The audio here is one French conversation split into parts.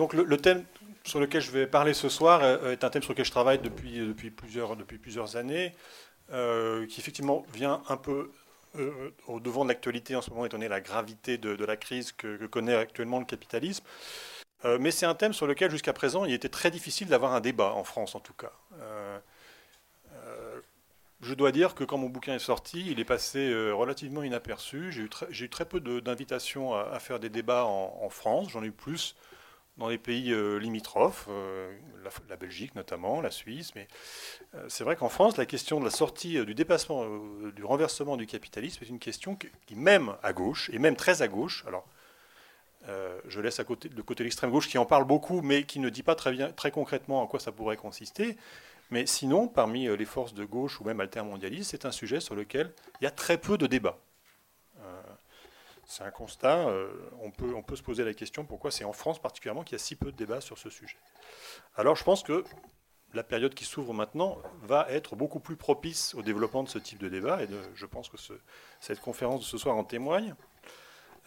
donc le, thème sur lequel je vais parler ce soir est un thème sur lequel je travaille depuis, depuis, plusieurs, depuis plusieurs années, qui effectivement vient un peu au devant de l'actualité en ce moment, étant donné la gravité de, la crise que, connaît actuellement le capitalisme. mais c'est un thème sur lequel, jusqu'à présent, il était très difficile d'avoir un débat, en France en tout cas je dois dire que quand mon bouquin est sorti, il est passé euh, relativement inaperçu. J'ai eu, eu, très peu d'invitations à, faire des débats en, France. J'en ai eu plus dans les pays euh, limitrophes, euh, la, Belgique notamment, la Suisse. Mais c'est vrai qu'en France, la question de la sortie, du dépassement, du renversement du capitalisme est une question qui, même à gauche, et même très à gauche, alors je laisse à côté, de côté l'extrême gauche qui en parle beaucoup, mais qui ne dit pas très, bien, très concrètement en quoi ça pourrait consister. Mais sinon, parmi euh, les forces de gauche ou même altermondialistes, c'est un sujet sur lequel il y a très peu de débats. Euh, c'est un constat. Euh, on, peut, on peut se poser la question pourquoi c'est en France particulièrement qu'il y a si peu de débats sur ce sujet. Alors je pense que la période qui s'ouvre maintenant va être beaucoup plus propice au développement de ce type de débat, et je pense que cette conférence de ce soir en témoigne.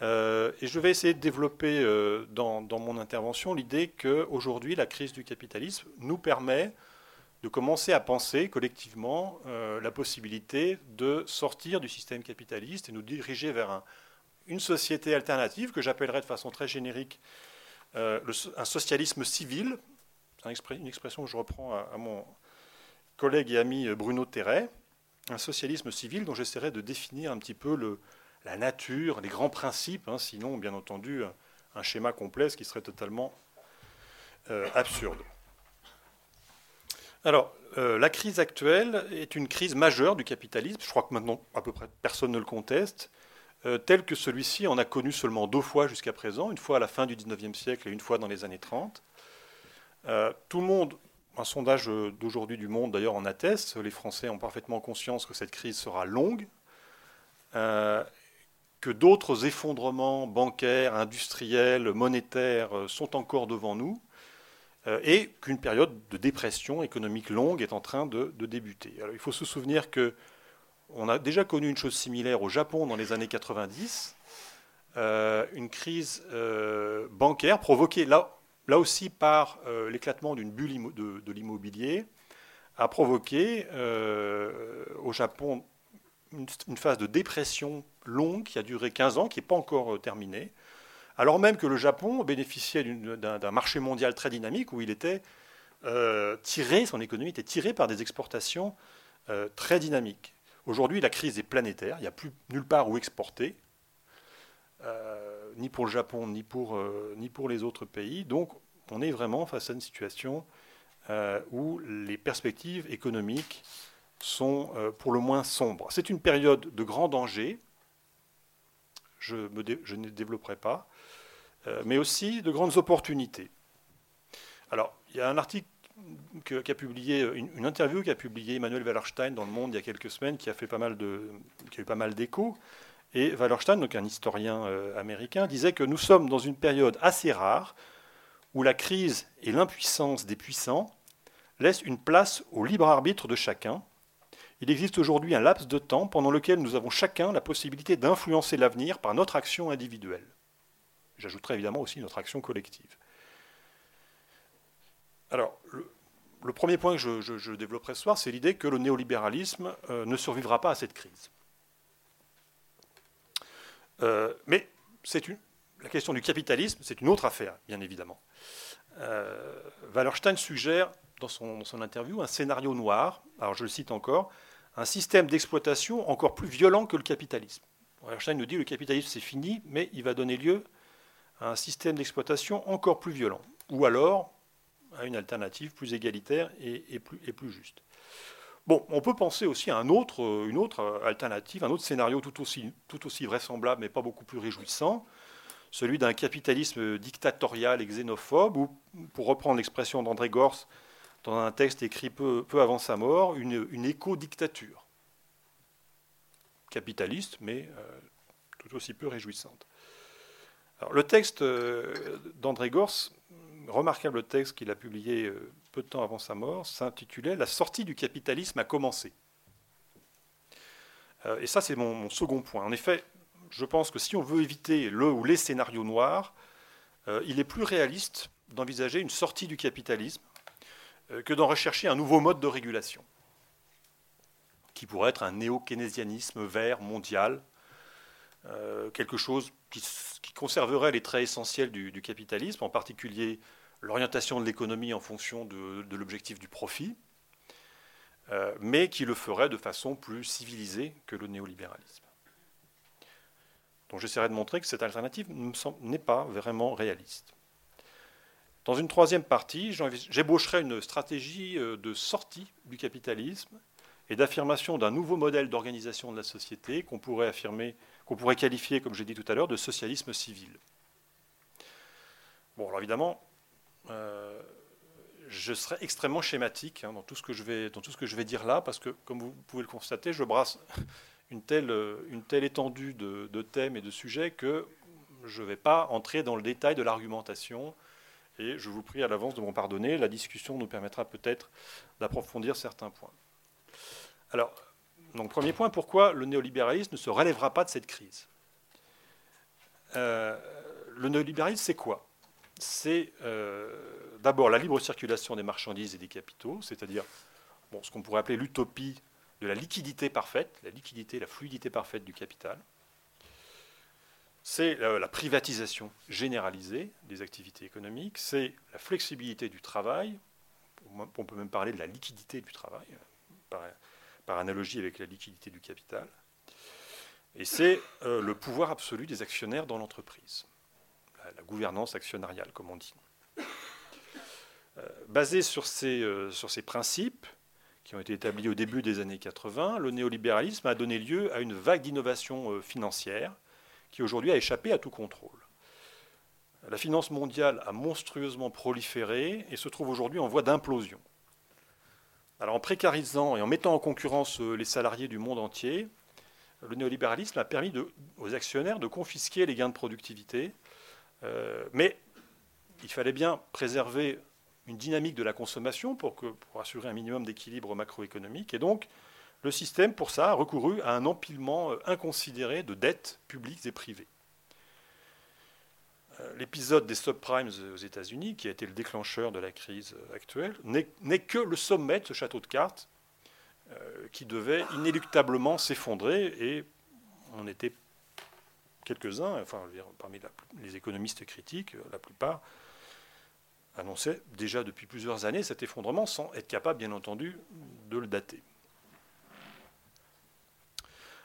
et je vais essayer de développer dans, dans, mon intervention l'idée qu'aujourd'hui, la crise du capitalisme nous permet de commencer à penser collectivement euh, la possibilité de sortir du système capitaliste et nous diriger vers une société alternative que j'appellerais de façon très générique euh, un socialisme civil. Une expression que je reprends à, mon collègue et ami Bruno Terret. Un socialisme civil dont j'essaierai de définir un petit peu la nature, les grands principes, hein, sinon, bien entendu, un schéma complet, ce qui serait totalement euh, absurde. Alors, euh, la crise actuelle est une crise majeure du capitalisme. Je crois que maintenant, à peu près personne ne le conteste. Euh, tel que celui-ci en a connu seulement deux fois jusqu'à présent, une fois à la fin du 19e siècle et une fois dans les années 30. Euh, tout le monde, un sondage d'aujourd'hui du Monde d'ailleurs en atteste, les Français ont parfaitement conscience que cette crise sera longue, que d'autres effondrements bancaires, industriels, monétaires sont encore devant nous, euh, et qu'une période de dépression économique longue est en train de, débuter. Il faut se souvenir que on a déjà connu une chose similaire au Japon dans les années 90, euh, une crise euh, bancaire provoquée là, aussi par l'éclatement d'une bulle de, l'immobilier, a provoqué au Japon une, une, phase de dépression longue qui a duré 15 ans, qui n'est pas encore terminée, alors même que le Japon bénéficiait d'un marché mondial très dynamique où il était euh, tiré, son économie était tirée par des exportations euh, très dynamiques. Aujourd'hui, la crise est planétaire, il n'y a plus nulle part où exporter, euh, ni pour le Japon, ni pour, ni pour les autres pays. Donc, on est vraiment face à une situation où les perspectives économiques sont pour le moins sombres. C'est une période de grand danger, je, je ne développerai pas. Euh, mais aussi de grandes opportunités. Alors, il y a un article publié, une, interview qu'a publié Emmanuel Wallerstein dans Le Monde il y a quelques semaines, qui a fait pas mal de, qui a eu pas mal d'échos. Et Wallerstein, donc un historien euh, américain, disait que nous sommes dans une période assez rare où la crise et l'impuissance des puissants laissent une place au libre arbitre de chacun. Il existe aujourd'hui un laps de temps pendant lequel nous avons chacun la possibilité d'influencer l'avenir par notre action individuelle. J'ajouterai évidemment aussi notre action collective. Alors, le, premier point que je, développerai ce soir, c'est l'idée que le néolibéralisme euh, ne survivra pas à cette crise. Euh, mais c'est une, la question du capitalisme, c'est une autre affaire, bien évidemment. Euh, Wallerstein suggère dans son, dans son, interview un scénario noir, alors je le cite encore, un système d'exploitation encore plus violent que le capitalisme. Wallerstein nous dit que le capitalisme c'est fini, mais il va donner lieu un système d'exploitation encore plus violent, ou alors à une alternative plus égalitaire et, plus, juste. Bon, on peut penser aussi à autre, une autre alternative, un autre scénario tout aussi, vraisemblable, mais pas beaucoup plus réjouissant, celui d'un capitalisme dictatorial et xénophobe, ou, pour reprendre l'expression d'André Gors dans un texte écrit peu, avant sa mort, une, éco-dictature. Capitaliste, mais euh, tout aussi peu réjouissante le texte euh, d'André Gors, remarquable texte qu'il a publié euh, peu de temps avant sa mort, s'intitulait La sortie du capitalisme a commencé. Euh, et ça, c'est mon, second point. En effet, je pense que si on veut éviter le ou les scénarios noirs, il est plus réaliste d'envisager une sortie du capitalisme euh, que d'en rechercher un nouveau mode de régulation, qui pourrait être un néo-keynésianisme vert mondial, euh, quelque chose qui, conserverait les traits essentiels du, capitalisme, en particulier l'orientation de l'économie en fonction de, l'objectif du profit, euh, mais qui le ferait de façon plus civilisée que le néolibéralisme. Donc j'essaierai de montrer que cette alternative n'est pas vraiment réaliste. Dans une troisième partie, j'ébaucherai une stratégie euh, de sortie du capitalisme et d'affirmation d'un nouveau modèle d'organisation de la société qu'on pourrait affirmer, qu'on pourrait qualifier, comme j'ai dit tout à l'heure, de socialisme civil. Bon, alors évidemment, euh, je serai extrêmement schématique hein, dans, tout ce que je vais, dans tout ce que je vais dire là, parce que, comme vous pouvez le constater, je brasse une telle, une telle étendue de, de thèmes et de sujets que je ne vais pas entrer dans le détail de l'argumentation et je vous prie à l'avance de m'en pardonner. La discussion nous permettra peut-être d'approfondir certains points. Alors, donc, premier point, pourquoi le néolibéralisme ne se relèvera pas de cette crise? Euh, Le néolibéralisme, c'est quoi? C'est euh, d'abord la libre circulation des marchandises et des capitaux, c'est-à-dire bon, ce qu'on pourrait appeler l'utopie de la liquidité parfaite, la liquidité, la fluidité parfaite du capital. C'est la privatisation généralisée des activités économiques, c'est la flexibilité du travail, on peut même parler de la liquidité du travail, par, analogie avec la liquidité du capital, et c'est euh, le pouvoir absolu des actionnaires dans l'entreprise, la, gouvernance actionnariale, comme on dit. Euh, basé sur ces, euh, sur ces principes, qui ont été établis au début des années 80, le néolibéralisme a donné lieu à une vague d'innovation financière qui aujourd'hui a échappé à tout contrôle. La finance mondiale a monstrueusement proliféré et se trouve aujourd'hui en voie d'implosion. En précarisant et en mettant en concurrence euh, les salariés du monde entier, le néolibéralisme a permis aux actionnaires de confisquer les gains de productivité, euh, mais il fallait bien préserver une dynamique de la consommation pour, pour assurer un minimum d'équilibre macroéconomique, et donc le système, pour ça, a recouru à un empilement euh, inconsidéré de dettes publiques et privées. Euh, l'épisode des subprimes aux États-Unis, qui a été le déclencheur de la crise euh, actuelle, n'est que le sommet de ce château de cartes qui devait inéluctablement s'effondrer et on était quelques-uns, enfin parmi les économistes critiques, la plupart annonçaient déjà depuis plusieurs années cet effondrement sans être capable, bien entendu, de le dater.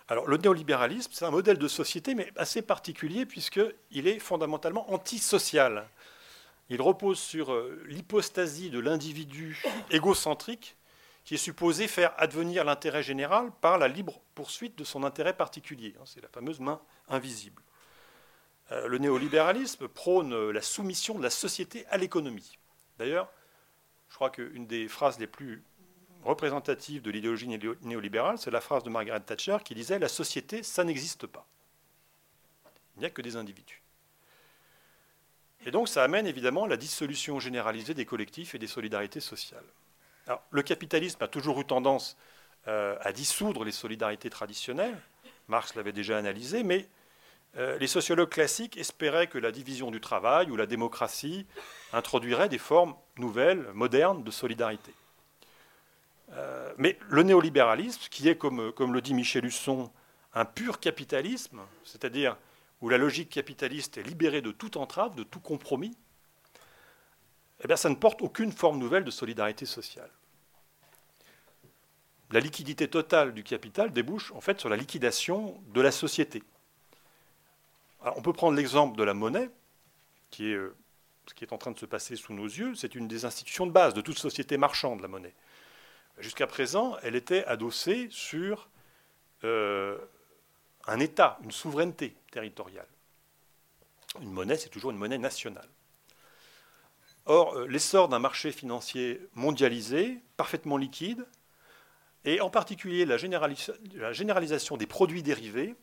Alors, le néolibéralisme, c'est un modèle de société, mais assez particulier, puisqu'il est fondamentalement antisocial. Il repose sur euh, l'hypostasie de l'individu égocentrique, qui est supposé faire advenir l'intérêt général par la libre poursuite de son intérêt particulier. Hein, c'est la fameuse main invisible. Euh, le néolibéralisme prône la soumission de la société à l'économie. D'ailleurs, je crois qu'une des phrases les plus représentative de l'idéologie néolibérale, c'est la phrase de Margaret Thatcher qui disait La société, ça n'existe pas. Il n'y a que des individus. Et donc ça amène évidemment la dissolution généralisée des collectifs et des solidarités sociales. Le capitalisme a toujours eu tendance euh, à dissoudre les solidarités traditionnelles, Marx l'avait déjà analysé, mais euh, les sociologues classiques espéraient que la division du travail ou la démocratie introduirait des formes nouvelles, modernes de solidarité. Euh, mais le néolibéralisme, qui est, comme, le dit Michel Husson, un pur capitalisme, c'est-à-dire où la logique capitaliste est libérée de toute entrave, de tout compromis, eh ça ne porte aucune forme nouvelle de solidarité sociale. La liquidité totale du capital débouche en fait sur la liquidation de la société. on peut prendre l'exemple de la monnaie, qui est euh, ce qui est en train de se passer sous nos yeux. C'est une des institutions de base de toute société marchande, la monnaie. Jusqu'à présent, elle était adossée sur euh, un État, une souveraineté territoriale. Une monnaie, c'est toujours une monnaie nationale. Or, euh, l'essor d'un marché financier mondialisé, parfaitement liquide, et en particulier la, généralisation des produits dérivés,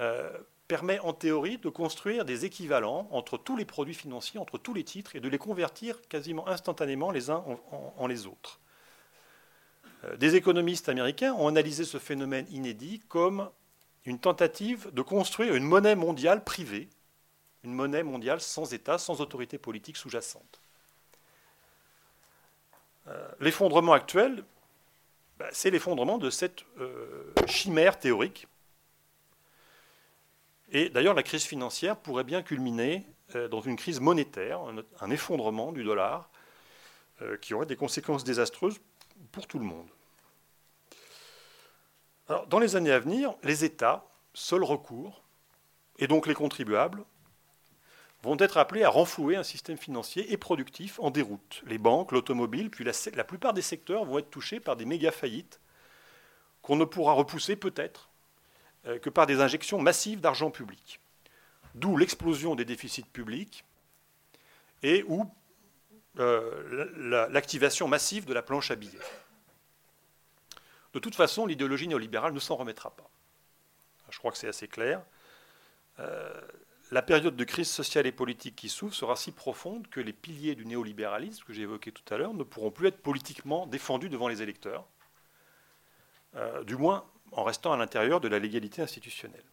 euh, permet en théorie de construire des équivalents entre tous les produits financiers, entre tous les titres, et de les convertir quasiment instantanément les uns en les autres. Euh, des économistes américains ont analysé ce phénomène inédit comme une tentative de construire une monnaie mondiale privée, une monnaie mondiale sans État, sans autorité politique sous-jacente. Euh, l'effondrement actuel, bah, c'est l'effondrement de cette euh, chimère théorique. Et d'ailleurs, la crise financière pourrait bien culminer dans une crise monétaire, un, effondrement du dollar, qui aurait des conséquences désastreuses pour tout le monde. Dans les années à venir, les États, seul recours, et donc les contribuables, vont être appelés à renflouer un système financier et productif en déroute. Les banques, l'automobile, puis la, plupart des secteurs vont être touchés par des méga faillites qu'on ne pourra repousser peut-être euh, que par des injections massives d'argent public. D'où l'explosion des déficits publics et ou euh, l'activation massive de la planche à billets. De toute façon, l'idéologie néolibérale ne s'en remettra pas. Je crois que c'est assez clair. Euh, la période de crise sociale et politique qui s'ouvre sera si profonde que les piliers du néolibéralisme que j'ai évoqué tout à l'heure ne pourront plus être politiquement défendus devant les électeurs, euh, du moins en restant à l'intérieur de la légalité institutionnelle.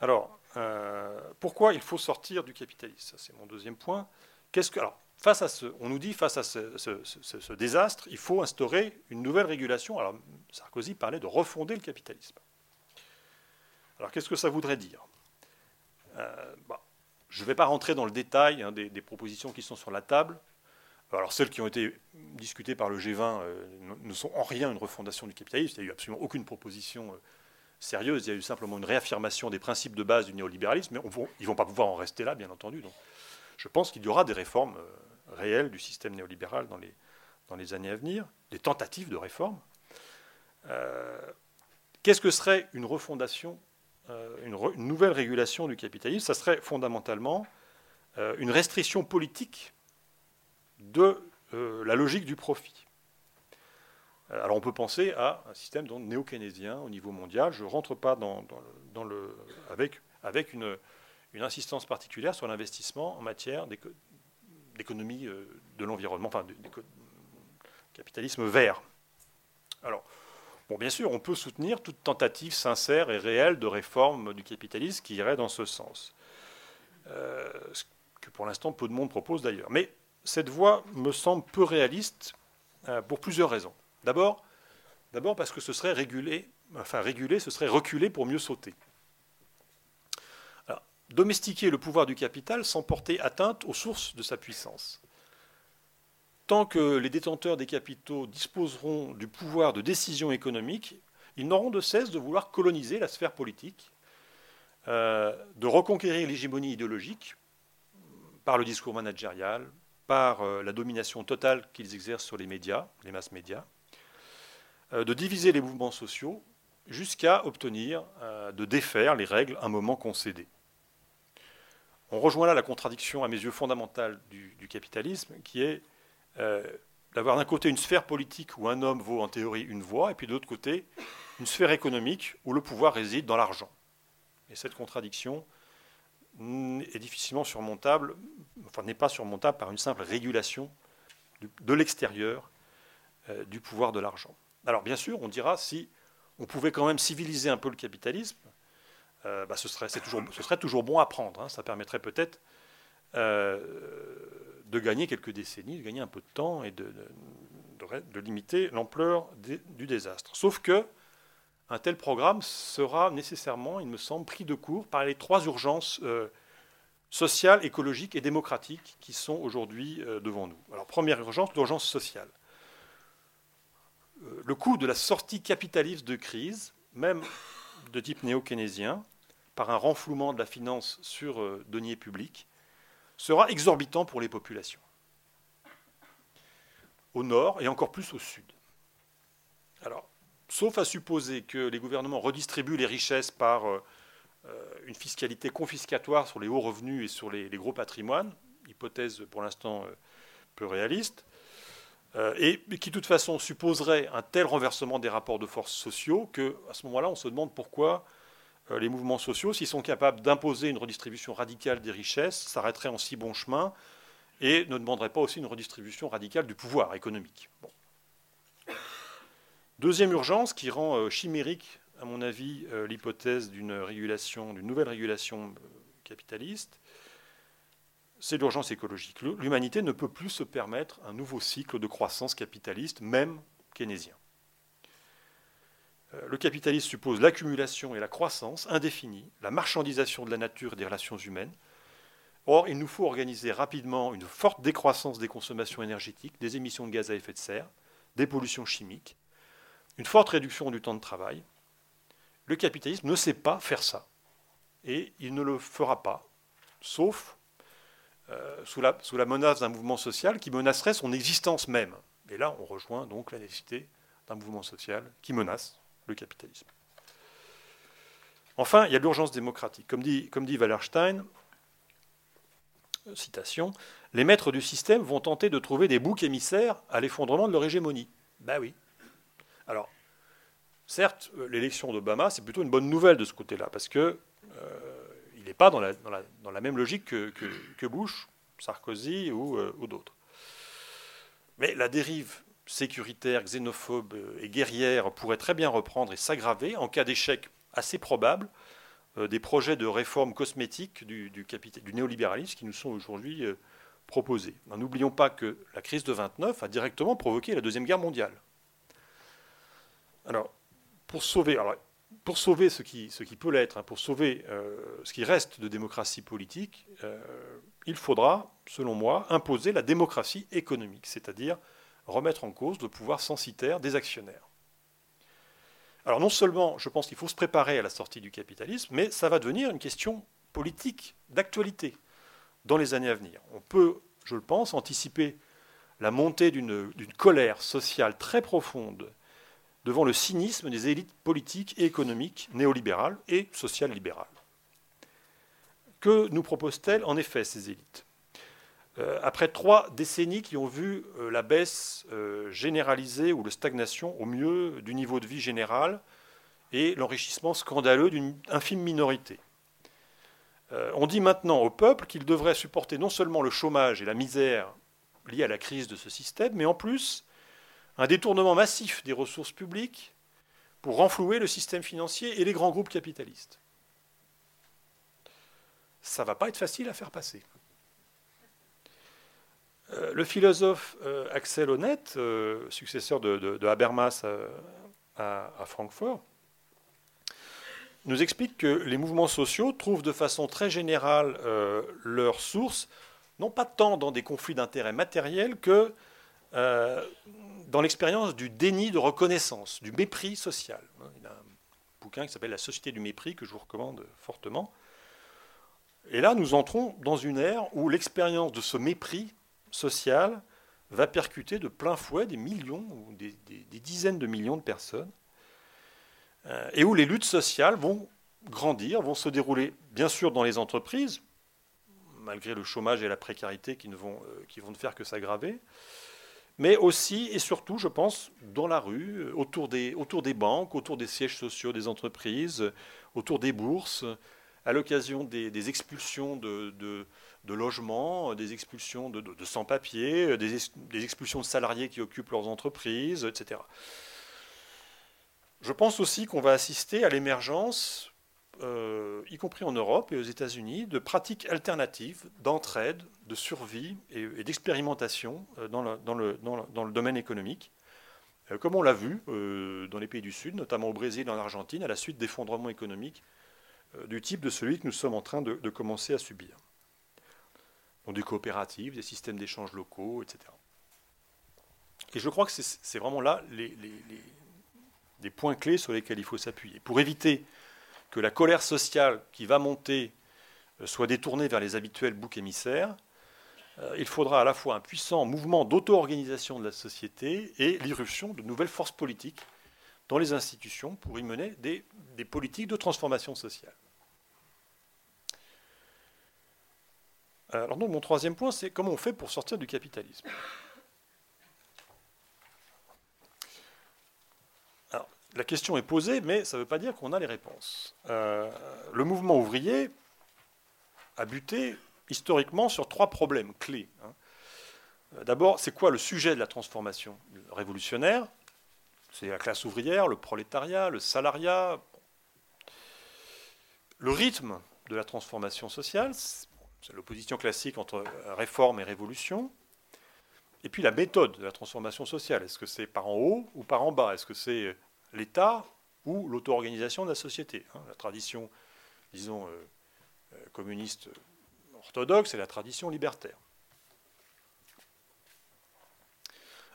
Alors, euh, pourquoi il faut sortir du capitalisme? C'est mon deuxième point. Qu'est-ce que, alors, face à ce, on nous dit face à ce, désastre, il faut instaurer une nouvelle régulation. Alors, Sarkozy parlait de refonder le capitalisme. Alors qu'est-ce que ça voudrait dire? Euh, bah, Je ne vais pas rentrer dans le détail hein, des, propositions qui sont sur la table. Alors celles qui ont été discutées par le G20 euh, ne sont en rien une refondation du capitalisme. Il n'y a eu absolument aucune proposition sérieuse. Il y a eu simplement une réaffirmation des principes de base du néolibéralisme. Mais ils ne vont pas pouvoir en rester là, bien entendu. Donc, je pense qu'il y aura des réformes réelles du système néolibéral dans les, années à venir, des tentatives de réforme. Qu'est-ce que serait une refondation euh, une, nouvelle régulation du capitalisme, ça serait fondamentalement euh, une restriction politique de euh, la logique du profit. Alors on peut penser à un système néo-keynésien au niveau mondial. Je ne rentre pas avec, une, insistance particulière sur l'investissement en matière d'économie de l'environnement, enfin de, capitalisme vert. Alors, Bon, bien sûr, on peut soutenir toute tentative sincère et réelle de réforme du capitalisme qui irait dans ce sens. Euh, ce que pour l'instant peu de monde propose d'ailleurs. Mais cette voie me semble peu réaliste euh, pour plusieurs raisons. D'abord, d'abord parce que ce serait réguler, enfin réguler, ce serait reculer pour mieux sauter. domestiquer le pouvoir du capital sans porter atteinte aux sources de sa puissance tant que les détenteurs des capitaux disposeront du pouvoir de décision économique, ils n'auront de cesse de vouloir coloniser la sphère politique, euh, de reconquérir l'hégémonie idéologique par le discours managérial, par euh, la domination totale qu'ils exercent sur les médias, les masses médias, de diviser les mouvements sociaux jusqu'à obtenir de défaire les règles un moment concédées. On rejoint là la contradiction à mes yeux fondamentale du, capitalisme, qui est euh, d'avoir d'un côté une sphère politique où un homme vaut en théorie une voix, et puis de l'autre côté une sphère économique où le pouvoir réside dans l'argent. Et cette contradiction est difficilement surmontable, enfin n'est pas surmontable par une simple régulation de l'extérieur euh, du pouvoir de l'argent. Alors bien sûr, on dira si on pouvait quand même civiliser un peu le capitalisme, euh, bah, ce, serait, toujours, bon à prendre. Hein. Ça permettrait peut-être de gagner quelques décennies, de gagner un peu de temps et de, limiter l'ampleur du désastre. Sauf que un tel programme sera nécessairement, il me semble, pris de court par les trois urgences euh, sociales, écologiques et démocratiques qui sont aujourd'hui euh, devant nous. Alors première urgence, l'urgence sociale. Euh, le coût de la sortie capitaliste de crise, même de type néo-keynésien, par un renflouement de la finance sur deniers publics, sera exorbitant pour les populations, au nord et encore plus au sud. Alors, sauf à supposer que les gouvernements redistribuent les richesses par euh, euh, une fiscalité confiscatoire sur les hauts revenus et sur les, gros patrimoines, hypothèse pour l'instant euh, peu réaliste, et qui de toute façon supposerait un tel renversement des rapports de force sociaux que, à ce moment-là, on se demande pourquoi euh, les mouvements sociaux, s'ils sont capables d'imposer une redistribution radicale des richesses, s'arrêteraient en si bon chemin et ne demanderaient pas aussi une redistribution radicale du pouvoir économique. Deuxième urgence qui rend euh, chimérique à mon avis, euh, l'hypothèse d'une régulation, d'une nouvelle régulation euh, capitaliste, c'est l'urgence écologique. L'humanité ne peut plus se permettre un nouveau cycle de croissance capitaliste, même keynésien. Euh, le capitalisme suppose l'accumulation et la croissance indéfinie, la marchandisation de la nature et des relations humaines. Or, il nous faut organiser rapidement une forte décroissance des consommations énergétiques, des émissions de gaz à effet de serre, des pollutions chimiques, une forte réduction du temps de travail. Le capitalisme ne sait pas faire ça. Et il ne le fera pas, sauf sous, la, sous la menace d'un mouvement social qui menacerait son existence même. Et là, on rejoint donc la nécessité d'un mouvement social qui menace le capitalisme. Enfin, il y a l'urgence démocratique. Comme dit, Wallerstein, euh, citation, les maîtres du système vont tenter de trouver des boucs émissaires à l'effondrement de leur hégémonie. Ben oui. Alors, certes, euh, l'élection d'Obama, c'est plutôt une bonne nouvelle de ce côté-là, parce que euh, n'est pas dans la, même logique que, Bush, Sarkozy ou, ou d'autres. Mais la dérive sécuritaire, xénophobe et guerrière pourrait très bien reprendre et s'aggraver en cas d'échec assez probable euh, des projets de réforme cosmétique du, du, du néolibéralisme qui nous sont aujourd'hui euh, proposés. N'oublions pas que la crise de 29 a directement provoqué la Deuxième Guerre mondiale. Alors, pour sauver, pour sauver ce, qui, peut l'être, hein, pour sauver euh, ce qui reste de démocratie politique, il faudra, selon moi, imposer la démocratie économique, c'est-à-dire remettre en cause le pouvoir censitaire des actionnaires. Alors non seulement je pense qu'il faut se préparer à la sortie du capitalisme, mais ça va devenir une question politique, d'actualité, dans les années à venir. On peut, je le pense, anticiper la montée d'une colère sociale très profonde devant le cynisme des élites politiques et économiques néolibérales et social libérales. Que nous proposent-elles en effet ces élites? Euh, après trois décennies qui ont vu euh, la baisse euh, généralisée ou la stagnation au mieux du niveau de vie général et l'enrichissement scandaleux d'une infime minorité. on dit maintenant au peuple qu'il devrait supporter non seulement le chômage et la misère liés à la crise de ce système, mais en plus un détournement massif des ressources publiques pour renflouer le système financier et les grands groupes capitalistes. Ça ne va pas être facile à faire passer. Euh, le philosophe euh, Axel Honneth, euh, successeur de, Habermas à, Francfort, nous explique que les mouvements sociaux trouvent de façon très générale leur source, non pas tant dans des conflits d'intérêts matériels que dans l'expérience du déni de reconnaissance, du mépris social. Il y a un bouquin qui s'appelle La société du mépris que je vous recommande fortement. Et là, nous entrons dans une ère où l'expérience de ce mépris social va percuter de plein fouet des millions ou des, dizaines de millions de personnes, euh, et où les luttes sociales vont grandir, vont se dérouler bien sûr dans les entreprises, malgré le chômage et la précarité qui ne vont, euh, qui vont ne faire que s'aggraver, mais aussi et surtout, je pense, dans la rue, autour des, banques, autour des sièges sociaux des entreprises, autour des bourses, à l'occasion des, expulsions de, de logements, des expulsions de, sans-papiers, des, expulsions de salariés qui occupent leurs entreprises, etc. Je pense aussi qu'on va assister à l'émergence, euh, y compris en Europe et aux États-Unis, de pratiques alternatives d'entraide, de survie et, d'expérimentation euh, dans le, domaine économique, euh, comme on l'a vu dans les pays du Sud, notamment au Brésil et en Argentine, à la suite d'effondrements économiques du type de celui que nous sommes en train de commencer à subir des coopératives, des systèmes d'échanges locaux, etc. Et je crois que c'est vraiment là les, des points clés sur lesquels il faut s'appuyer. Pour éviter que la colère sociale qui va monter euh, soit détournée vers les habituels boucs émissaires, euh, il faudra à la fois un puissant mouvement d'auto-organisation de la société et l'irruption de nouvelles forces politiques dans les institutions pour y mener des politiques de transformation sociale. Alors donc mon troisième point, c'est comment on fait pour sortir du capitalisme? Alors, la question est posée, mais ça ne veut pas dire qu'on a les réponses. Euh, le mouvement ouvrier a buté historiquement sur trois problèmes clés. Hein. Euh, d'abord, c'est quoi le sujet de la transformation révolutionnaire? C'est la classe ouvrière, le prolétariat, le salariat. le rythme de la transformation sociale, c'est l'opposition classique entre réforme et révolution. Et puis la méthode de la transformation sociale, est-ce que c'est par en haut ou par en bas? Est-ce que c'est l'État ou l'auto-organisation de la société hein La tradition, disons, euh, euh, communiste orthodoxe et la tradition libertaire.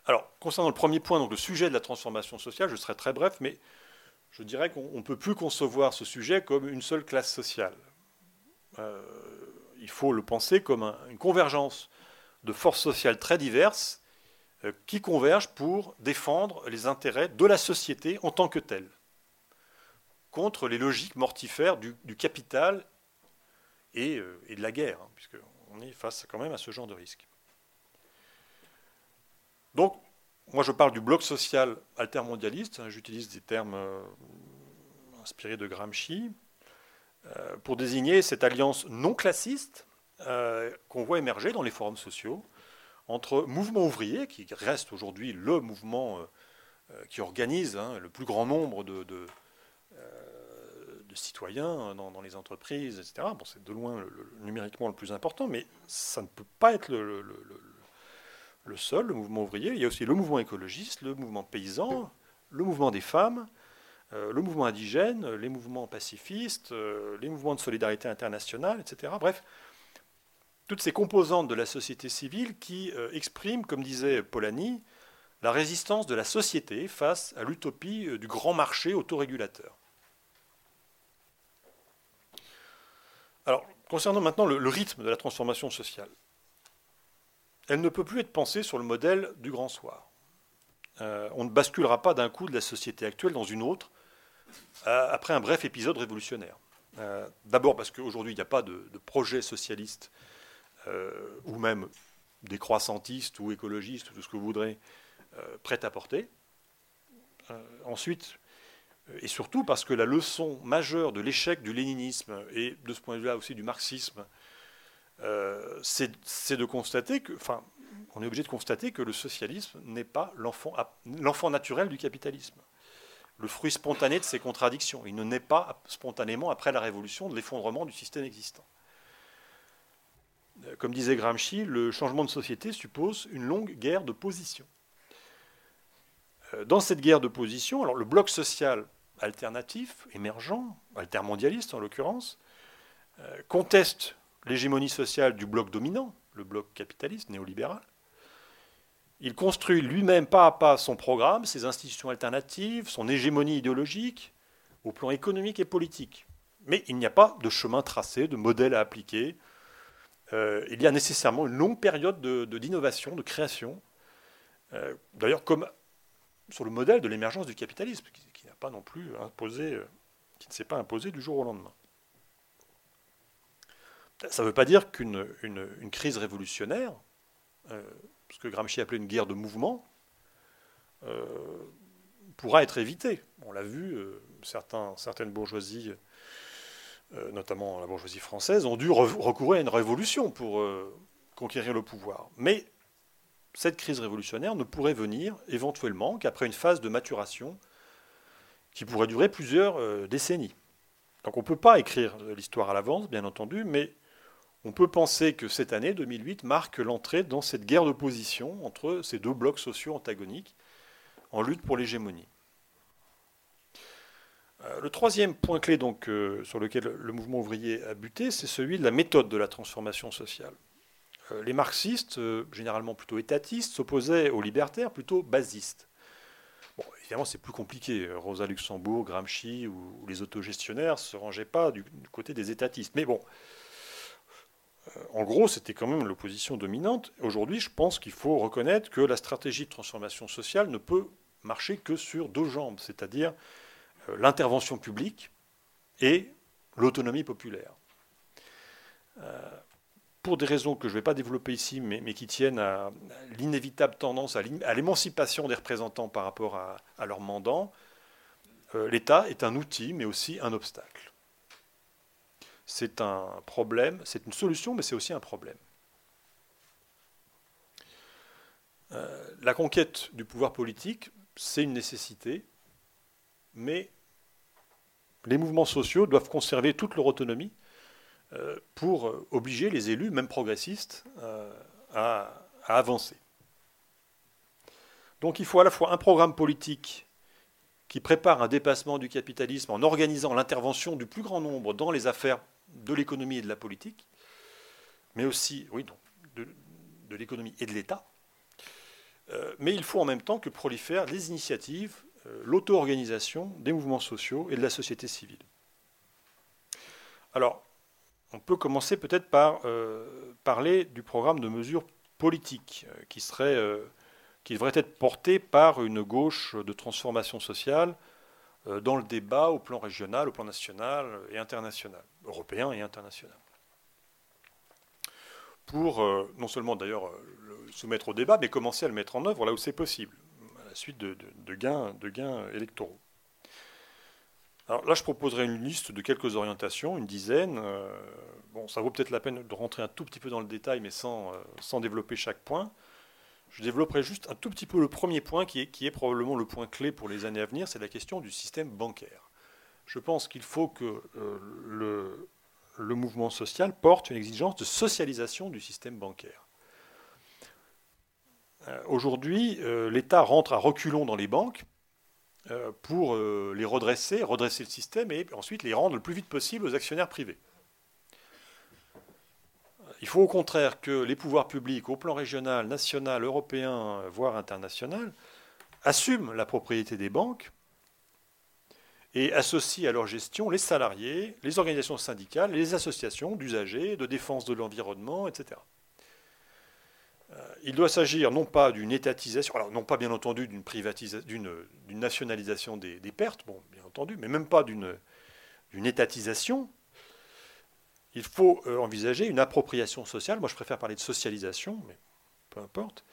Alors, concernant le premier point, donc le sujet de la transformation sociale, je serai très bref, mais je dirais qu'on ne peut plus concevoir ce sujet comme une seule classe sociale. Euh, il faut le penser comme une convergence de forces sociales très diverses qui convergent pour défendre les intérêts de la société en tant que telle, contre les logiques mortifères du, capital euh, et, de la guerre, hein, puisqu'on est face quand même à ce genre de risque. Donc, moi je parle du bloc social altermondialiste, hein, j'utilise des termes euh, inspirés de Gramsci, pour désigner cette alliance non classiste euh, qu'on voit émerger dans les forums sociaux entre mouvement ouvrier, qui reste aujourd'hui le mouvement euh, euh, qui organise hein, le plus grand nombre de, de, citoyens dans, les entreprises, etc. Bon, c'est de loin le, numériquement le plus important, mais ça ne peut pas être le, seul, le mouvement ouvrier. Il y a aussi le mouvement écologiste, le mouvement paysan, le mouvement des femmes, le mouvement indigène, les mouvements pacifistes, les mouvements de solidarité internationale, etc. Bref, toutes ces composantes de la société civile qui euh, expriment, comme disait Polanyi, la résistance de la société face à l'utopie euh, du grand marché autorégulateur. Alors, concernant maintenant le, rythme de la transformation sociale, elle ne peut plus être pensée sur le modèle du grand soir. Euh, on ne basculera pas d'un coup de la société actuelle dans une autre après un bref épisode révolutionnaire. D'abord parce qu'aujourd'hui, il n'y a pas de, projet socialiste ou même des croissantistes ou écologistes, tout ce que vous voudrez, euh, prêts à porter. Euh, ensuite, et surtout parce que la leçon majeure de l'échec du léninisme et de ce point de vue-là aussi du marxisme, c'est de constater que, enfin, on est obligé de constater que le socialisme n'est pas l'enfant naturel du capitalisme, le fruit spontané de ses contradictions. Il ne naît pas spontanément après la révolution de l'effondrement du système existant. Comme disait Gramsci, le changement de société suppose une longue guerre de position. Euh, dans cette guerre de position, le bloc social alternatif, émergent, altermondialiste en l'occurrence, euh, conteste l'hégémonie sociale du bloc dominant, le bloc capitaliste néolibéral. Il construit lui-même pas à pas son programme, ses institutions alternatives, son hégémonie idéologique, au plan économique et politique. Mais il n'y a pas de chemin tracé, de modèle à appliquer, euh, il y a nécessairement une longue période d'innovation, de, de, création. Euh, d'ailleurs, comme sur le modèle de l'émergence du capitalisme, qui, n'a pas non plus imposé, euh, qui ne s'est pas imposé du jour au lendemain. Ça ne veut pas dire qu'une une, crise révolutionnaire, ce que Gramsci appelait une guerre de mouvement, pourra être évitée. On l'a vu, certaines bourgeoisies notamment la bourgeoisie française, ont dû recourir à une révolution pour euh, conquérir le pouvoir. Mais cette crise révolutionnaire ne pourrait venir éventuellement qu'après une phase de maturation qui pourrait durer plusieurs euh, décennies. Donc on ne peut pas écrire l'histoire à l'avance, bien entendu, mais on peut penser que cette année 2008 marque l'entrée dans cette guerre d'opposition entre ces deux blocs sociaux antagoniques en lutte pour l'hégémonie. Euh, le troisième point clé donc, euh, sur lequel le mouvement ouvrier a buté, c'est celui de la méthode de la transformation sociale. Euh, les marxistes, généralement plutôt étatistes, s'opposaient aux libertaires, plutôt basistes. Évidemment, c'est plus compliqué. Rosa Luxembourg, Gramsci ou, les autogestionnaires ne se rangeaient pas du, côté des étatistes. Mais bon, en gros, c'était quand même l'opposition dominante. Aujourd'hui, je pense qu'il faut reconnaître que la stratégie de transformation sociale ne peut marcher que sur deux jambes, c'est-à-dire l'intervention publique et l'autonomie populaire. Euh, pour des raisons que je ne vais pas développer ici, mais, qui tiennent à, l'inévitable tendance à l'émancipation des représentants par rapport à, leur mandant, euh, l'État est un outil, mais aussi un obstacle. C'est un problème, c'est une solution, mais c'est aussi un problème. la conquête du pouvoir politique, c'est une nécessité, mais les mouvements sociaux doivent conserver toute leur autonomie euh, pour obliger les élus, même progressistes, à, avancer. Donc il faut à la fois un programme politique qui prépare un dépassement du capitalisme en organisant l'intervention du plus grand nombre dans les affaires de l'économie et de la politique, mais aussi, de, l'économie et de l'État. Euh, mais il faut en même temps que prolifèrent les initiatives, euh, l'auto-organisation des mouvements sociaux et de la société civile. Alors, on peut commencer peut-être par euh, parler du programme de mesures politiques qui, serait, qui devrait être porté par une gauche de transformation sociale dans le débat au plan régional, au plan national et international, européen et international pour euh, non seulement d'ailleurs euh, le soumettre au débat, mais commencer à le mettre en œuvre là où c'est possible, suite de, gains, électoraux. Alors là, je proposerai une liste de quelques orientations, une dizaine. Euh, bon, ça vaut peut-être la peine de rentrer un tout petit peu dans le détail, mais sans, sans développer chaque point. Je développerai juste un tout petit peu le premier point, qui est, probablement le point clé pour les années à venir, c'est la question du système bancaire. Je pense qu'il faut que le, le mouvement social porte une exigence de socialisation du système bancaire. Euh, aujourd'hui, euh, l'État rentre à reculons dans les banques euh, pour les redresser, redresser le système et ensuite les rendre le plus vite possible aux actionnaires privés. Il faut au contraire que les pouvoirs publics, au plan régional, national, européen, voire international, assument la propriété des banques et associent à leur gestion les salariés, les organisations syndicales, les associations d'usagers, de défense de l'environnement, etc. Euh, il doit s'agir non pas d'une étatisation, alors non pas bien entendu d'une d'une nationalisation des, pertes, bien entendu, mais même pas d'une étatisation. Il faut euh, envisager une appropriation sociale. Moi, je préfère parler de socialisation, mais peu importe,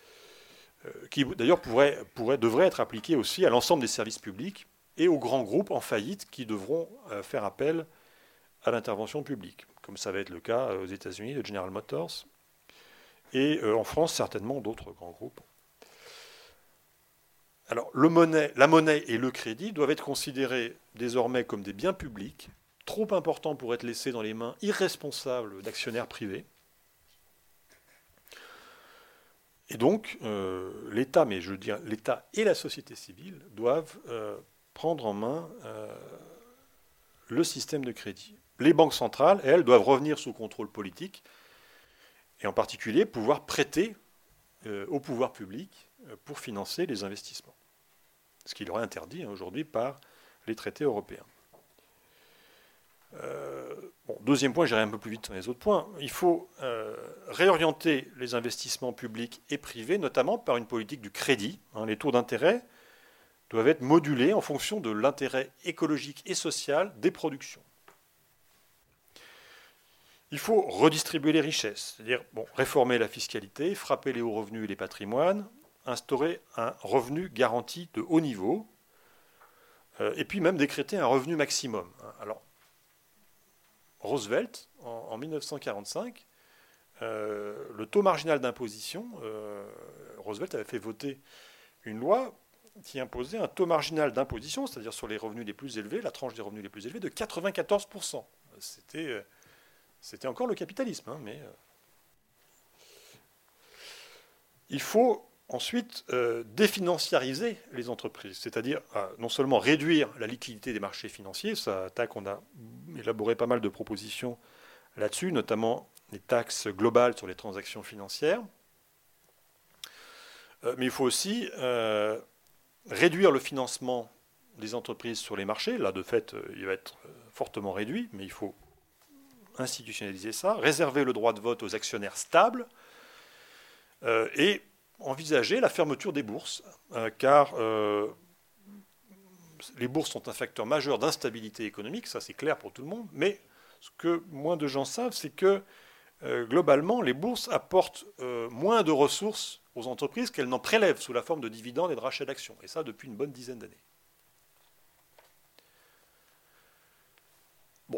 euh, qui d'ailleurs pourrait, devrait être appliquée aussi à l'ensemble des services publics et aux grands groupes en faillite qui devront faire appel à l'intervention publique, comme ça va être le cas aux États-Unis de General Motors, et euh, en France certainement d'autres grands groupes. Alors la monnaie et le crédit doivent être considérés désormais comme des biens publics, trop importants pour être laissés dans les mains irresponsables d'actionnaires privés. Et donc, l'État, mais je veux dire l'État et la société civile doivent prendre en main euh, le système de crédit. Les banques centrales, elles, doivent revenir sous contrôle politique et en particulier pouvoir prêter euh, au pouvoir public euh, pour financer les investissements. Ce qui leur est interdit hein, aujourd'hui par les traités européens. deuxième point, j'irai un peu plus vite sur les autres points. Il faut réorienter les investissements publics et privés, notamment par une politique du crédit. Hein, les taux d'intérêt doivent être modulés en fonction de l'intérêt écologique et social des productions. Il faut redistribuer les richesses, c'est-à-dire réformer la fiscalité, frapper les hauts revenus et les patrimoines, instaurer un revenu garanti de haut niveau, euh, et puis même décréter un revenu maximum. Alors, Roosevelt, en, 1945, euh, le taux marginal d'imposition, euh, Roosevelt avait fait voter une loi qui imposait un taux marginal d'imposition, c'est-à-dire sur les revenus les plus élevés, la tranche des revenus les plus élevés, de 94%. C'était, c'était encore le capitalisme, hein, mais... Euh, il faut ensuite euh, définanciariser les entreprises, c'est-à-dire non seulement réduire la liquidité des marchés financiers, ça attaque, on a élaboré pas mal de propositions là-dessus, notamment les taxes globales sur les transactions financières, mais il faut aussi réduire le financement des entreprises sur les marchés. Là, de fait, euh, il va être euh, fortement réduit, mais il faut institutionnaliser ça, réserver le droit de vote aux actionnaires stables euh, et envisager la fermeture des bourses, car les bourses sont un facteur majeur d'instabilité économique, ça c'est clair pour tout le monde, mais ce que moins de gens savent, c'est que globalement, les bourses apportent moins de ressources aux entreprises qu'elles n'en prélèvent sous la forme de dividendes et de rachats d'actions. Et ça depuis une bonne dizaine d'années.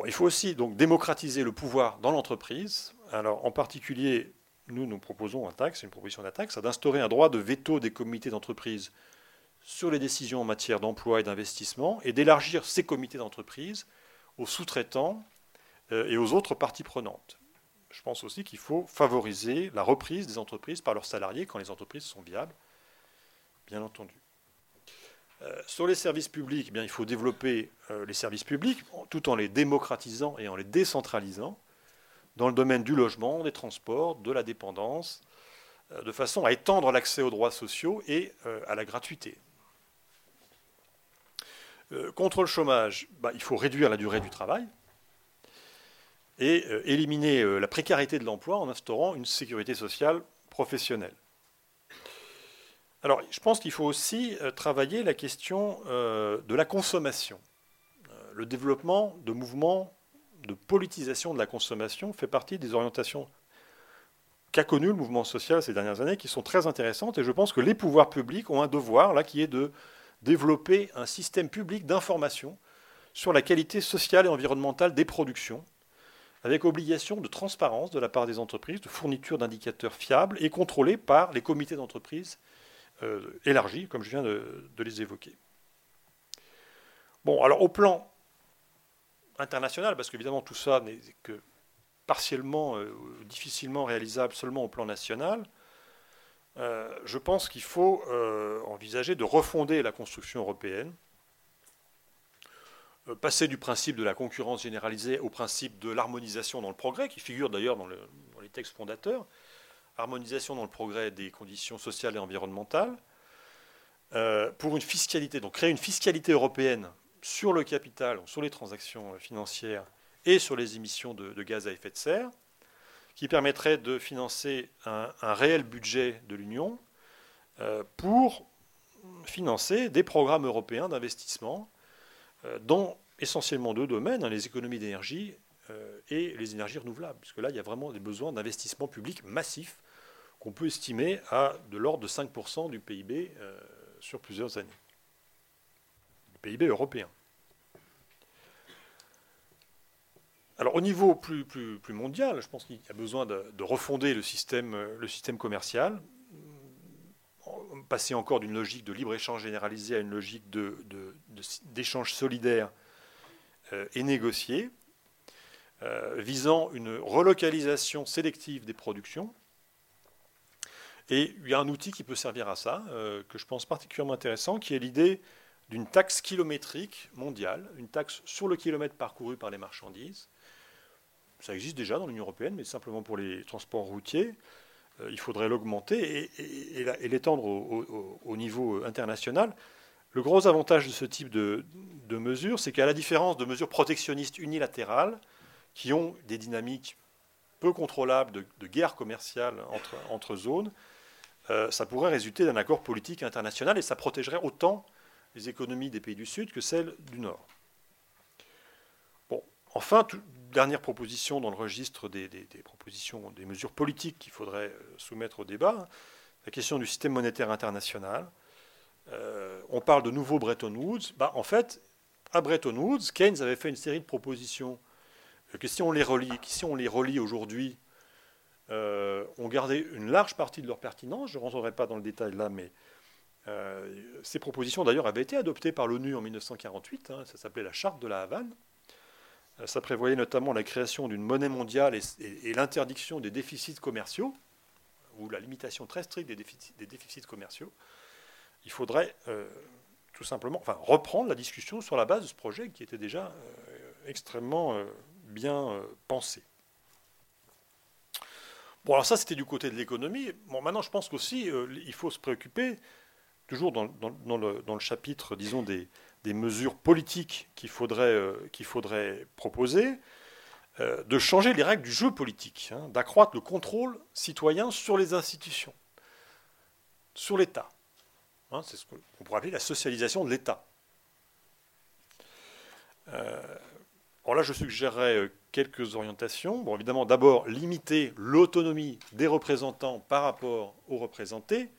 Il faut aussi donc démocratiser le pouvoir dans l'entreprise. Alors en particulier, nous nous proposons un taxe, une proposition d'un taxe, d'instaurer un droit de veto des comités d'entreprise sur les décisions en matière d'emploi et d'investissement et d'élargir ces comités d'entreprise aux sous-traitants et aux autres parties prenantes. Je pense aussi qu'il faut favoriser la reprise des entreprises par leurs salariés quand les entreprises sont viables, bien entendu. Sur les services publics, eh il faut développer les services publics tout en les démocratisant et en les décentralisant dans le domaine du logement, des transports, de la dépendance, euh, de façon à étendre l'accès aux droits sociaux et euh, à la gratuité. Euh, contre le chômage, bah, il faut réduire la durée du travail et éliminer la précarité de l'emploi en instaurant une sécurité sociale professionnelle. Alors, je pense qu'il faut aussi travailler la question de la consommation. Le développement de mouvements de politisation de la consommation fait partie des orientations qu'a connu le mouvement social ces dernières années, qui sont très intéressantes. Et je pense que les pouvoirs publics ont un devoir, là, qui est de développer un système public d'information sur la qualité sociale et environnementale des productions, avec obligation de transparence de la part des entreprises, de fourniture d'indicateurs fiables et contrôlés par les comités d'entreprise euh, élargis, comme je viens de, les évoquer. Bon, alors au plan international, parce qu'évidemment tout ça n'est que partiellement, euh, difficilement réalisable seulement au plan national, euh, je pense qu'il faut envisager de refonder la construction européenne, passer du principe de la concurrence généralisée au principe de l'harmonisation dans le progrès, qui figure d'ailleurs dans, les textes fondateurs, harmonisation dans le progrès des conditions sociales et environnementales, pour une fiscalité, donc créer une fiscalité européenne sur le capital, sur les transactions financières et sur les émissions de, gaz à effet de serre, qui permettrait de financer un, réel budget de l'Union euh, pour financer des programmes européens d'investissement euh, dans essentiellement deux domaines, hein, les économies d'énergie euh, et les énergies renouvelables, puisque là, il y a vraiment des besoins d'investissement public massif qu'on peut estimer à de l'ordre de 5% du PIB sur plusieurs années. Le PIB européen. Alors au niveau plus, mondial, je pense qu'il y a besoin de, refonder le système, euh, le système commercial, passer encore d'une logique de libre-échange généralisé à une logique d'échange de, solidaire euh, et négocié, euh, visant une relocalisation sélective des productions. Et il y a un outil qui peut servir à ça, que je pense particulièrement intéressant, qui est l'idée d'une taxe kilométrique mondiale, une taxe sur le kilomètre parcouru par les marchandises, ça existe déjà dans l'Union européenne, mais simplement pour les transports routiers. Euh, il faudrait l'augmenter et, l'étendre au, niveau international. Le gros avantage de ce type de, mesures, c'est qu'à la différence de mesures protectionnistes unilatérales, qui ont des dynamiques peu contrôlables de, guerre commerciale entre, zones, euh, ça pourrait résulter d'un accord politique international et ça protégerait autant les économies des pays du Sud que celles du Nord. Bon, enfin, dernière proposition dans le registre des, propositions, des mesures politiques qu'il faudrait euh, soumettre au débat, la question du système monétaire international. Euh, on parle de nouveau Bretton Woods. Bah, en fait, à Bretton Woods, Keynes avait fait une série de propositions que si on les relie aujourd'hui, ont gardé une large partie de leur pertinence. Je ne rentrerai pas dans le détail là, mais ces propositions d'ailleurs avaient été adoptées par l'ONU en 1948. Hein, ça s'appelait la Charte de la Havane. Euh, ça prévoyait notamment la création d'une monnaie mondiale et, l'interdiction des déficits commerciaux, ou la limitation très stricte des déficits, commerciaux. Il faudrait euh, tout simplement enfin, reprendre la discussion sur la base de ce projet qui était déjà euh, extrêmement bien pensé. Bon, alors ça, c'était du côté de l'économie. Bon, maintenant, je pense qu'aussi, il faut se préoccuper, toujours dans, le, chapitre, disons, des, mesures politiques qu'il faudrait, euh, qu'il faudrait proposer, euh, de changer les règles du jeu politique, hein, d'accroître le contrôle citoyen sur les institutions, sur l'État. Hein, c'est ce qu'on pourrait appeler la socialisation de l'État. Euh, alors là, je suggérerais quelques orientations. Bon, évidemment, d'abord, limiter l'autonomie des représentants par rapport aux représentés.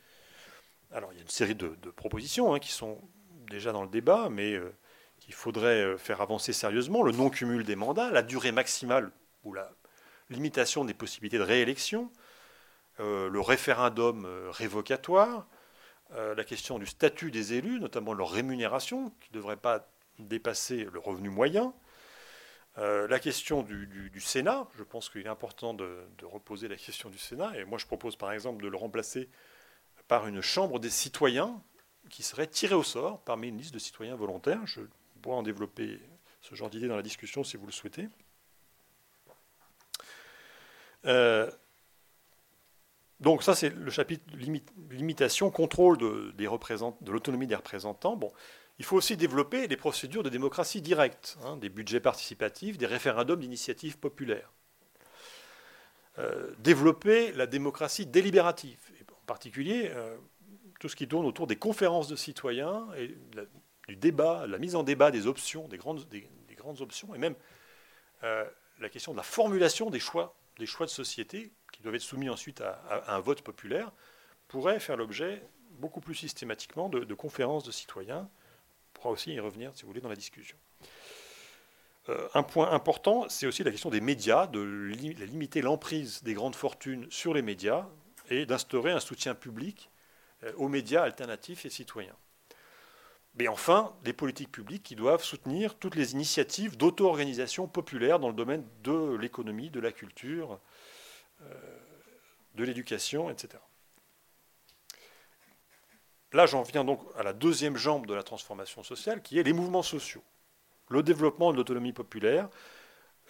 Alors, il y a une série de, propositions hein, qui sont déjà dans le débat, mais euh, qu'il faudrait euh, faire avancer sérieusement, le non-cumul des mandats, la durée maximale ou la limitation des possibilités de réélection, euh, le référendum révocatoire, la question du statut des élus, notamment leur rémunération, qui ne devrait pas dépasser le revenu moyen, la question du, Sénat, je pense qu'il est important de, reposer la question du Sénat, et moi je propose par exemple de le remplacer par une chambre des citoyens qui serait tirée au sort parmi une liste de citoyens volontaires. Je pourrais en développer ce genre d'idée dans la discussion si vous le souhaitez. Euh, donc ça, c'est le chapitre limitation, contrôle de, de l'autonomie des représentants. Bon, il faut aussi développer des procédures de démocratie directe, hein, des budgets participatifs, des référendums d'initiative populaire. Euh, développer la démocratie délibérative, en particulier euh, tout ce qui tourne autour des conférences de citoyens et du débat, la mise en débat des options, des grandes, des, grandes options, et même euh, la question de la formulation des choix, des choix de société qui doivent être soumis ensuite à, un vote populaire, pourrait faire l'objet beaucoup plus systématiquement de, conférences de citoyens. Pourra aussi y revenir, si vous voulez, dans la discussion. Euh, un point important, c'est aussi la question des médias, de limiter l'emprise des grandes fortunes sur les médias et d'instaurer un soutien public euh, aux médias alternatifs et citoyens. Mais enfin, les politiques publiques qui doivent soutenir toutes les initiatives d'auto-organisation populaire dans le domaine de l'économie, de la culture, euh, de l'éducation, etc. Là, j'en viens donc à la deuxième jambe de la transformation sociale, qui est les mouvements sociaux. Le développement de l'autonomie populaire,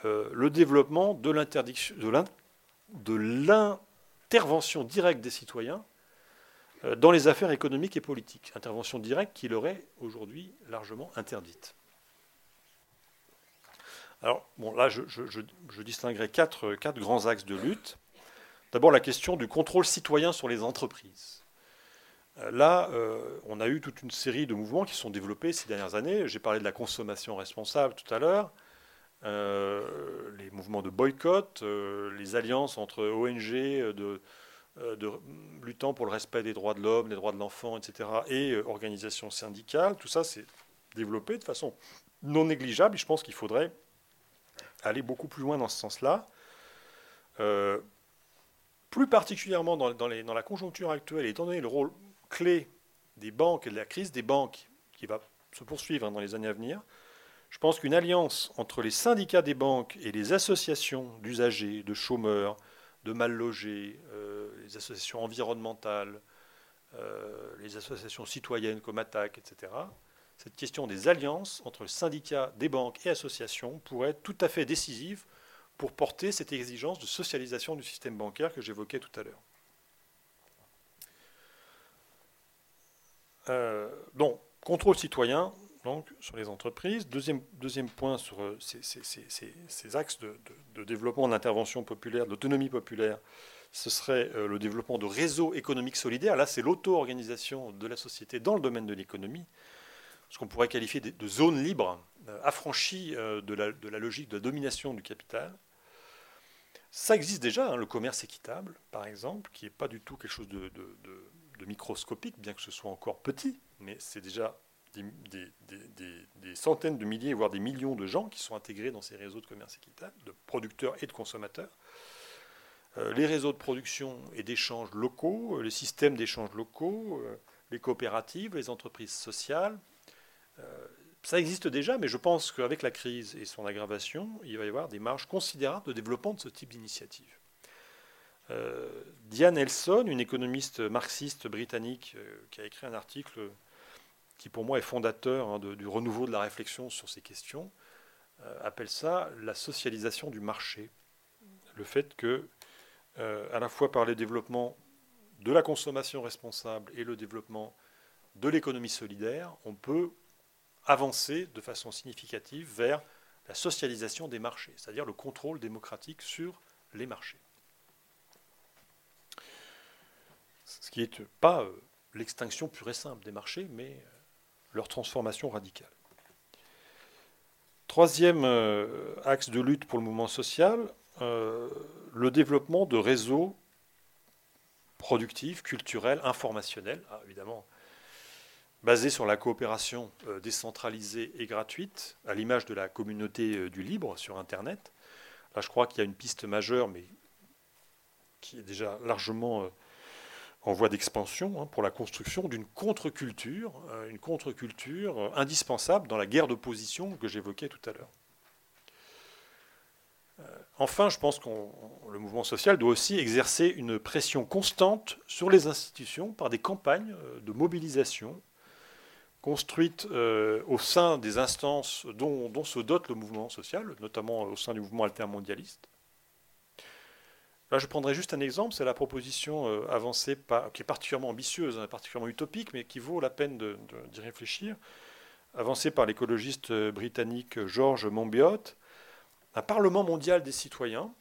euh, le développement de l'intervention directe des citoyens euh, dans les affaires économiques et politiques. Intervention directe qui leur est aujourd'hui largement interdite. Alors, bon, là, je, distinguerai quatre, quatre, grands axes de lutte. D'abord, la question du contrôle citoyen sur les entreprises. Euh, là, euh, on a eu toute une série de mouvements qui sont développés ces dernières années. J'ai parlé de la consommation responsable tout à l'heure. les mouvements de boycott, les alliances entre ONG de, euh, luttant pour le respect des droits de l'homme, des droits de l'enfant, etc., et euh, organisations syndicales, tout ça s'est développé de façon non négligeable. Je pense qu'il faudrait aller beaucoup plus loin dans ce sens-là. Euh, plus particulièrement dans, dans, la conjoncture actuelle, étant donné le rôle clé des banques et de la crise des banques qui va se poursuivre hein, dans les années à venir, je pense qu'une alliance entre les syndicats des banques et les associations d'usagers, de chômeurs, de mal logés, euh, les associations environnementales, euh, les associations citoyennes comme Attaque, etc. Cette question des alliances entre syndicats, des banques et associations pourrait être tout à fait décisive pour porter cette exigence de socialisation du système bancaire que j'évoquais tout à l'heure. Euh, donc, contrôle citoyen, donc, sur les entreprises. Deuxième, point sur euh, ces, axes de, développement d'intervention populaire, d'autonomie populaire, ce serait euh, le développement de réseaux économiques solidaires. Là, c'est l'auto-organisation de la société dans le domaine de l'économie, ce qu'on pourrait qualifier de, zones libres, euh, affranchies de la, logique de la domination du capital. Ça existe déjà, hein, le commerce équitable, par exemple, qui n'est pas du tout quelque chose de microscopique, bien que ce soit encore petit, mais c'est déjà des, centaines de milliers, voire des millions de gens qui sont intégrés dans ces réseaux de commerce équitable, de producteurs et de consommateurs. Euh, les réseaux de production et d'échanges locaux, euh, les systèmes d'échanges locaux, euh, les coopératives, les entreprises sociales. ça existe déjà, mais je pense qu'avec la crise et son aggravation, il va y avoir des marges considérables de développement de ce type d'initiative. Diane Elson, une économiste marxiste britannique qui a écrit un article qui pour moi est fondateur hein, du renouveau de la réflexion sur ces questions, euh, appelle ça la socialisation du marché. Le fait que, euh, à la fois par le développement de la consommation responsable et le développement de l'économie solidaire, on peut avancer de façon significative vers la socialisation des marchés, c'est-à-dire le contrôle démocratique sur les marchés. Ce qui n'est pas euh, l'extinction pure et simple des marchés, mais leur transformation radicale. Troisième euh, axe de lutte pour le mouvement social, euh, le développement de réseaux productifs, culturels, informationnels, ah, évidemment basés sur la coopération euh, décentralisée et gratuite, à l'image de la communauté du libre sur Internet. Là, je crois qu'il y a une piste majeure, mais qui est déjà largement en voie d'expansion hein, pour la construction d'une contre-culture, euh, une contre-culture euh, indispensable dans la guerre d'opposition que j'évoquais tout à l'heure. Enfin, je pense que le mouvement social doit aussi exercer une pression constante sur les institutions par des campagnes de mobilisation construites au sein des instances dont, se dote le mouvement social, notamment au sein du mouvement altermondialiste, Là, je prendrai juste un exemple, c'est la proposition euh, avancée, qui est particulièrement ambitieuse, hein, particulièrement utopique, mais qui vaut la peine d'y réfléchir, avancée par l'écologiste euh, britannique George Monbiot, un Parlement mondial des citoyens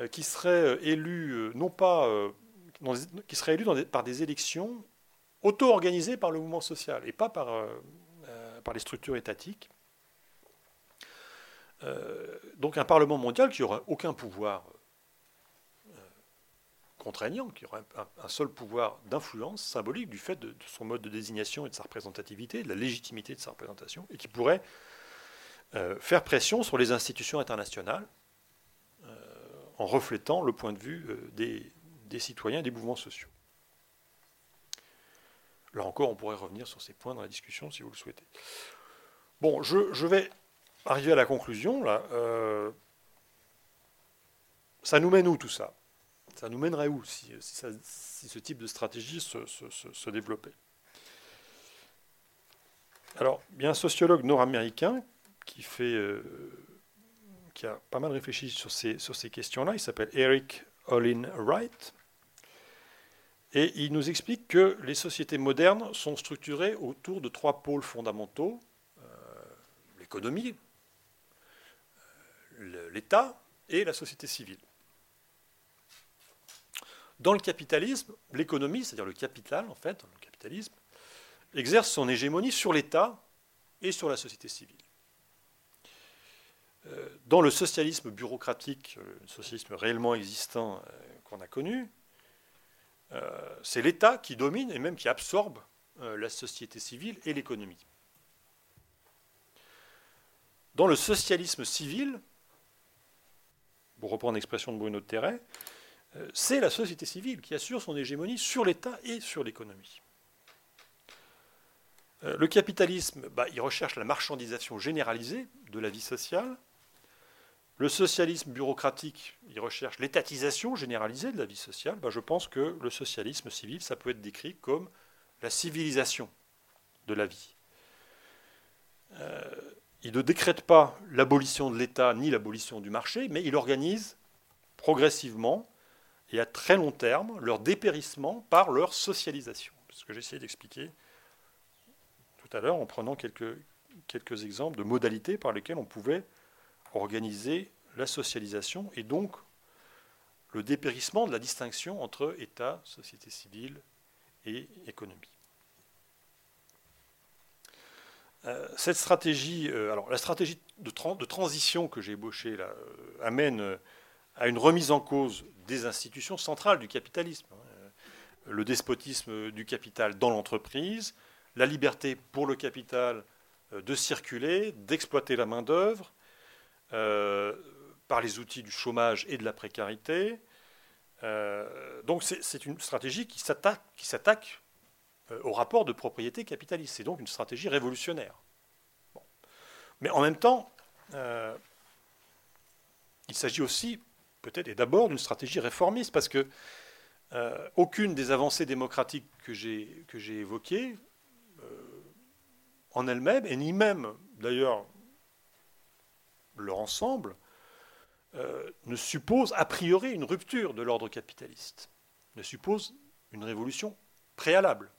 euh, qui serait élu, non pas, qui serait élu par des élections auto-organisées par le mouvement social et pas par, par les structures étatiques. donc un Parlement mondial qui n'aura aucun pouvoir contraignant, qui aurait un, seul pouvoir d'influence symbolique du fait de, son mode de désignation et de sa représentativité, de la légitimité de sa représentation, et qui pourrait euh, faire pression sur les institutions internationales euh, en reflétant le point de vue euh, des, citoyens et des mouvements sociaux. Là encore, on pourrait revenir sur ces points dans la discussion si vous le souhaitez. Bon, je, je vais arriver à la conclusion. Là. ça nous mène où tout ça? Ça nous mènerait où si, ce type de stratégie se, développait? Alors, il y a un sociologue nord-américain qui, euh, qui a pas mal réfléchi sur ces, questions-là. Il s'appelle Eric Olin Wright. Et il nous explique que les sociétés modernes sont structurées autour de trois pôles fondamentaux euh, l'économie, euh, l'État et la société civile. Dans le capitalisme, l'économie, c'est-à-dire le capital, en fait, le capitalisme, exerce son hégémonie sur l'État et sur la société civile. Euh, dans le socialisme bureaucratique, euh, le socialisme réellement existant euh, qu'on a connu, c'est l'État qui domine et même qui absorbe la société civile et l'économie. Dans le socialisme civil, pour reprendre l'expression de Bruno Terret, euh, c'est la société civile qui assure son hégémonie sur l'État et sur l'économie. Euh, le capitalisme, bah, il recherche la marchandisation généralisée de la vie sociale. Le socialisme bureaucratique, il recherche l'étatisation généralisée de la vie sociale. Bah, je pense que le socialisme civil, ça peut être décrit comme la civilisation de la vie. Euh, il ne décrète pas l'abolition de l'État ni l'abolition du marché, mais il organise progressivement et à très long terme leur dépérissement par leur socialisation. Ce que j'ai essayé d'expliquer tout à l'heure en prenant quelques, quelques exemples de modalités par lesquelles on pouvait organiser la socialisation et donc le dépérissement de la distinction entre État, société civile et économie. Euh, cette stratégie, euh, alors la stratégie de, de transition que j'ai ébauchée là, euh, amène à une remise en cause des institutions centrales du capitalisme. Hein. Le despotisme du capital dans l'entreprise, la liberté pour le capital euh, de circuler, d'exploiter la main-d'œuvre euh, par les outils du chômage et de la précarité. Euh, donc c'est une stratégie qui s'attaque au rapport de propriété capitaliste. C'est donc une stratégie révolutionnaire. Mais en même temps, il s'agit aussi peut-être et d'abord d'une stratégie réformiste, parce que euh, aucune des avancées démocratiques que j'ai, évoquées euh, en elles-mêmes, et ni même d'ailleurs leur ensemble, euh, ne suppose a priori une rupture de l'ordre capitaliste, ne suppose une révolution préalable.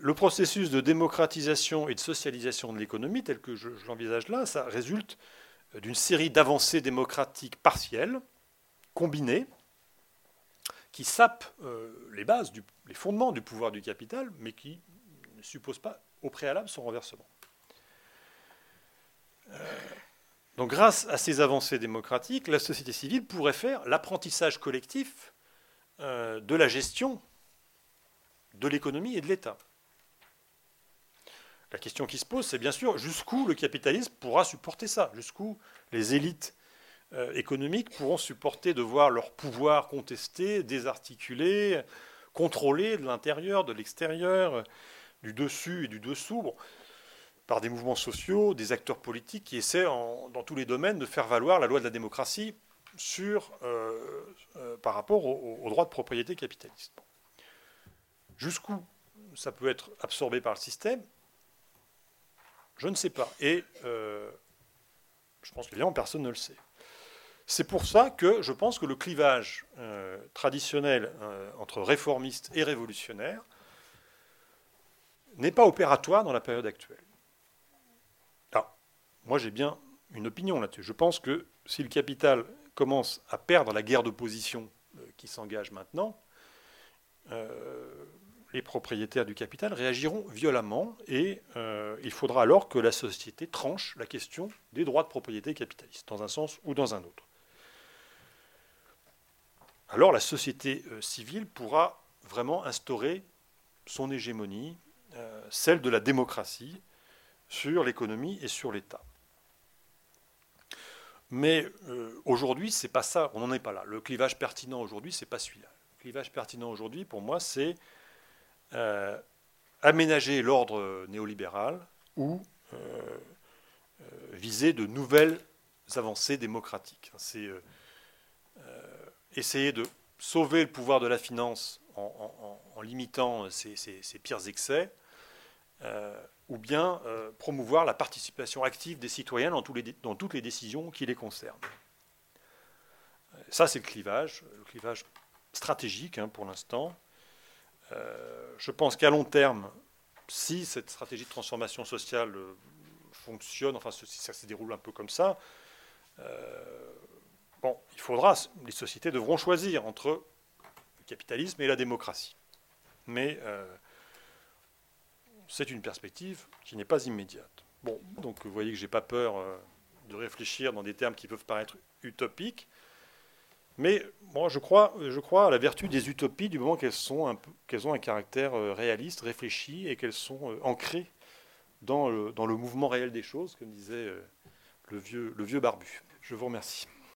le processus de démocratisation et de socialisation de l'économie, tel que je l'envisage là, ça résulte d'une série d'avancées démocratiques partielles, combinées, qui sapent euh, les bases, les fondements du pouvoir du capital, mais qui ne supposent pas au préalable son renversement. Euh, donc grâce à ces avancées démocratiques, la société civile pourrait faire l'apprentissage collectif euh, de la gestion de l'économie et de l'État. La question qui se pose, c'est bien sûr jusqu'où le capitalisme pourra supporter ça, jusqu'où les élites euh, économiques pourront supporter de voir leur pouvoir contesté, désarticulé, contrôlé de l'intérieur, de l'extérieur, du dessus et du dessous? par des mouvements sociaux, des acteurs politiques qui essaient dans tous les domaines de faire valoir la loi de la démocratie sur, par rapport aux droits de propriété capitaliste. Jusqu'où ça peut être absorbé par le système? Je ne sais pas. Et euh, je pense qu'évidemment, personne ne le sait. C'est pour ça que je pense que le clivage euh, traditionnel euh, entre réformistes et révolutionnaires n'est pas opératoire dans la période actuelle. Alors, moi j'ai bien une opinion là-dessus. Je pense que si le capital commence à perdre la guerre d'opposition qui s'engage maintenant, les propriétaires du capital réagiront violemment et euh, il faudra alors que la société tranche la question des droits de propriété capitaliste, dans un sens ou dans un autre. Alors la société euh, civile pourra vraiment instaurer son hégémonie, euh, celle de la démocratie, sur l'économie et sur l'État. Mais aujourd'hui, c'est pas ça, on n'en est pas là. Le clivage pertinent aujourd'hui, c'est pas celui-là. Le clivage pertinent aujourd'hui, pour moi, c'est euh, aménager l'ordre néolibéral ou euh, euh, viser de nouvelles avancées démocratiques. C'est essayer de sauver le pouvoir de la finance en, limitant ses, pires excès, ou bien promouvoir la participation active des citoyens dans, toutes les décisions qui les concernent. Ça, c'est le clivage, le clivage stratégique hein, pour l'instant. Euh, je pense qu'à long terme, si cette stratégie de transformation sociale euh, fonctionne, enfin si ça se déroule un peu comme ça, euh, bon, il faudra, les sociétés devront choisir entre le capitalisme et la démocratie. Mais c'est une perspective qui n'est pas immédiate. Bon, donc vous voyez que je n'ai pas peur de réfléchir dans des termes qui peuvent paraître utopiques. Mais moi, je crois, je crois à la vertu des utopies du moment qu'elles ont un caractère euh, réaliste, réfléchi et qu'elles sont euh, ancrées dans le, mouvement réel des choses, comme disait euh, le vieux barbu. Je vous remercie.